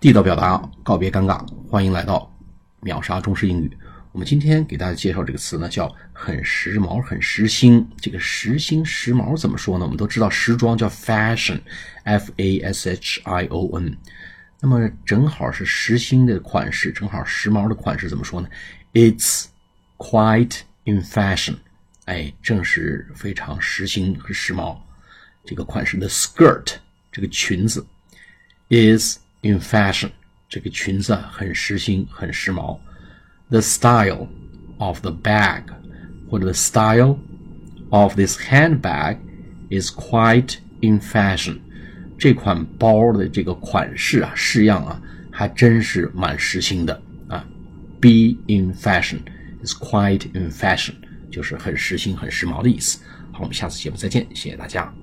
地道表达，告别尴尬，欢迎来到秒杀中式英语。我们今天给大家介绍这个词呢，叫很时髦、很时兴。这个时兴、时髦怎么说呢？我们都知道时装叫 fashion，f a s h i o n。那么正好是时兴的款式，正好时髦的款式怎么说呢？It's quite in fashion。哎，正是非常时兴和时髦。这个款式的 skirt，这个裙子 is。In fashion，这个裙子很时兴，很时髦。The style of the bag，或者 the style of this handbag is quite in fashion。这款包的这个款式啊，式样啊，还真是蛮时兴的啊。Be in fashion is quite in fashion，就是很时兴、很时髦的意思。好，我们下次节目再见，谢谢大家。